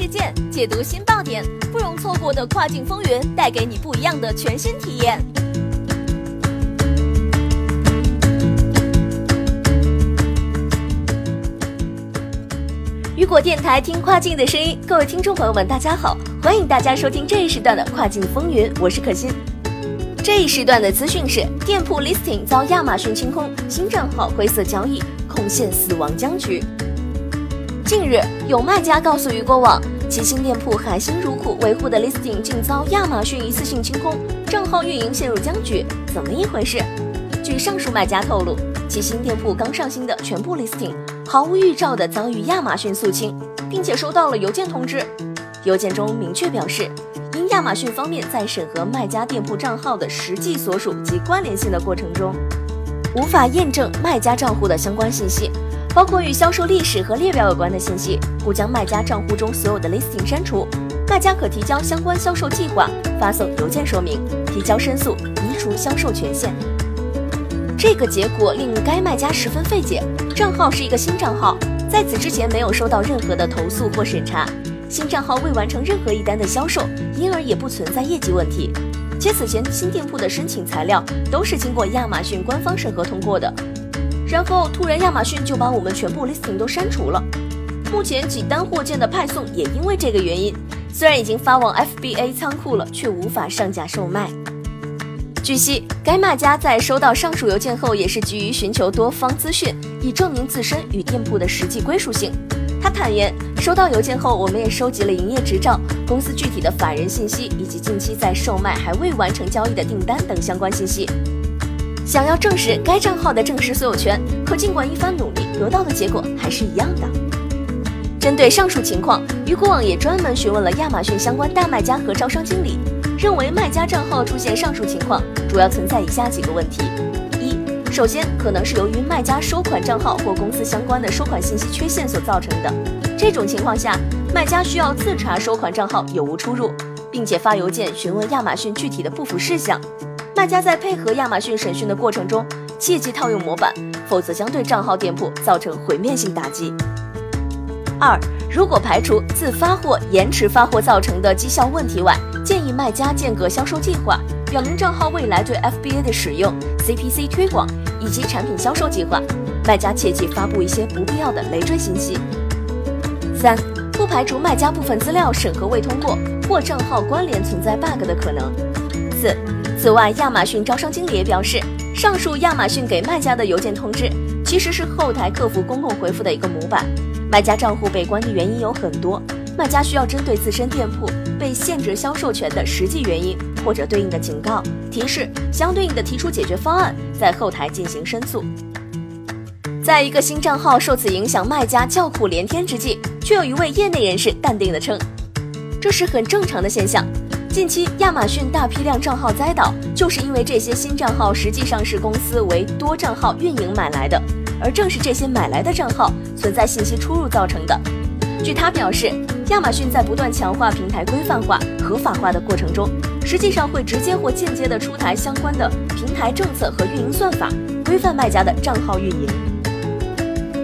事件，解读新爆点，不容错过的跨境风云，带给你不一样的全新体验。雨果电台听跨境的声音，各位听众朋友们，大家好，欢迎大家收听这一时段的跨境风云，我是可心。这一时段的资讯是：店铺 listing 遭亚马逊清空，新账号灰色交易，恐陷死亡僵局。近日，有卖家告诉雨果网，其新店铺海星乳库维护的 listing 竟遭亚马逊一次性清空，账号运营陷入僵局，怎么一回事？据上述卖家透露，其新店铺刚上新的全部 listing 毫无预兆的遭遇亚马逊肃清，并且收到了邮件通知。邮件中明确表示，因亚马逊方面在审核卖家店铺账号的实际所属及关联性的过程中，无法验证卖家账户的相关信息。包括与销售历史和列表有关的信息，故将卖家账户中所有的 listing 删除。卖家可提交相关销售计划，发送邮件说明，提交申诉，移除销售权限。这个结果令该卖家十分费解。账号是一个新账号，在此之前没有收到任何的投诉或审查，新账号未完成任何一单的销售，因而也不存在业绩问题。且此前新店铺的申请材料都是经过亚马逊官方审核通过的。然后突然亚马逊就把我们全部 listing 都删除了，目前几单货件的派送也因为这个原因，虽然已经发往 FBA 仓库了，却无法上架售卖。据悉，该卖家在收到上述邮件后，也是急于寻求多方资讯，以证明自身与店铺的实际归属性。他坦言，收到邮件后，我们也收集了营业执照、公司具体的法人信息，以及近期在售卖还未完成交易的订单等相关信息。想要证实该账号的正式所有权，可尽管一番努力，得到的结果还是一样的。针对上述情况，雨果网也专门询问了亚马逊相关大卖家和招商经理，认为卖家账号出现上述情况，主要存在以下几个问题：一、首先可能是由于卖家收款账号或公司相关的收款信息缺陷所造成的。这种情况下，卖家需要自查收款账号有无出入，并且发邮件询问亚马逊具体的不符事项。卖家在配合亚马逊审讯的过程中，切忌套用模板，否则将对账号店铺造成毁灭性打击。二，如果排除自发货延迟发货造成的绩效问题外，建议卖家间隔销售计划，表明账号未来对 FBA 的使用、CPC 推广以及产品销售计划。卖家切忌发布一些不必要的累赘信息。三，不排除卖家部分资料审核未通过，或账号关联存在 bug 的可能。四。此外，亚马逊招商经理也表示，上述亚马逊给卖家的邮件通知其实是后台客服公共回复的一个模板。卖家账户被关的原因有很多，卖家需要针对自身店铺被限制销售权的实际原因或者对应的警告提示，相对应的提出解决方案，在后台进行申诉。在一个新账号受此影响，卖家叫苦连天之际，却有一位业内人士淡定地称，这是很正常的现象。近期亚马逊大批量账号栽倒，就是因为这些新账号实际上是公司为多账号运营买来的，而正是这些买来的账号存在信息出入造成的。据他表示，亚马逊在不断强化平台规范化、合法化的过程中，实际上会直接或间接的出台相关的平台政策和运营算法，规范卖家的账号运营。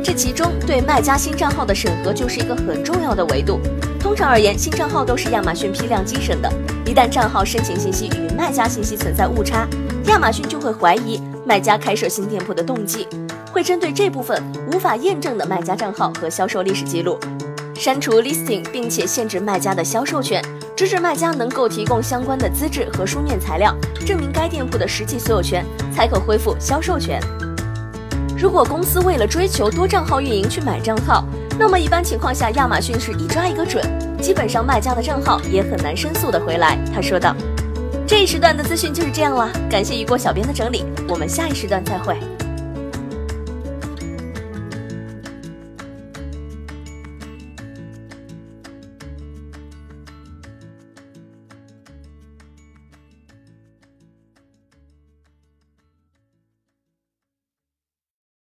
这其中对卖家新账号的审核就是一个很重要的维度。通常而言，新账号都是亚马逊批量机审的。一旦账号申请信息与卖家信息存在误差，亚马逊就会怀疑卖家开设新店铺的动机，会针对这部分无法验证的卖家账号和销售历史记录，删除 listing，并且限制卖家的销售权，直至卖家能够提供相关的资质和书面材料，证明该店铺的实际所有权，才可恢复销售权。如果公司为了追求多账号运营去买账号，那么一般情况下，亚马逊是一抓一个准，基本上卖家的账号也很难申诉的回来。他说道：“这一时段的资讯就是这样了，感谢雨果小编的整理，我们下一时段再会。”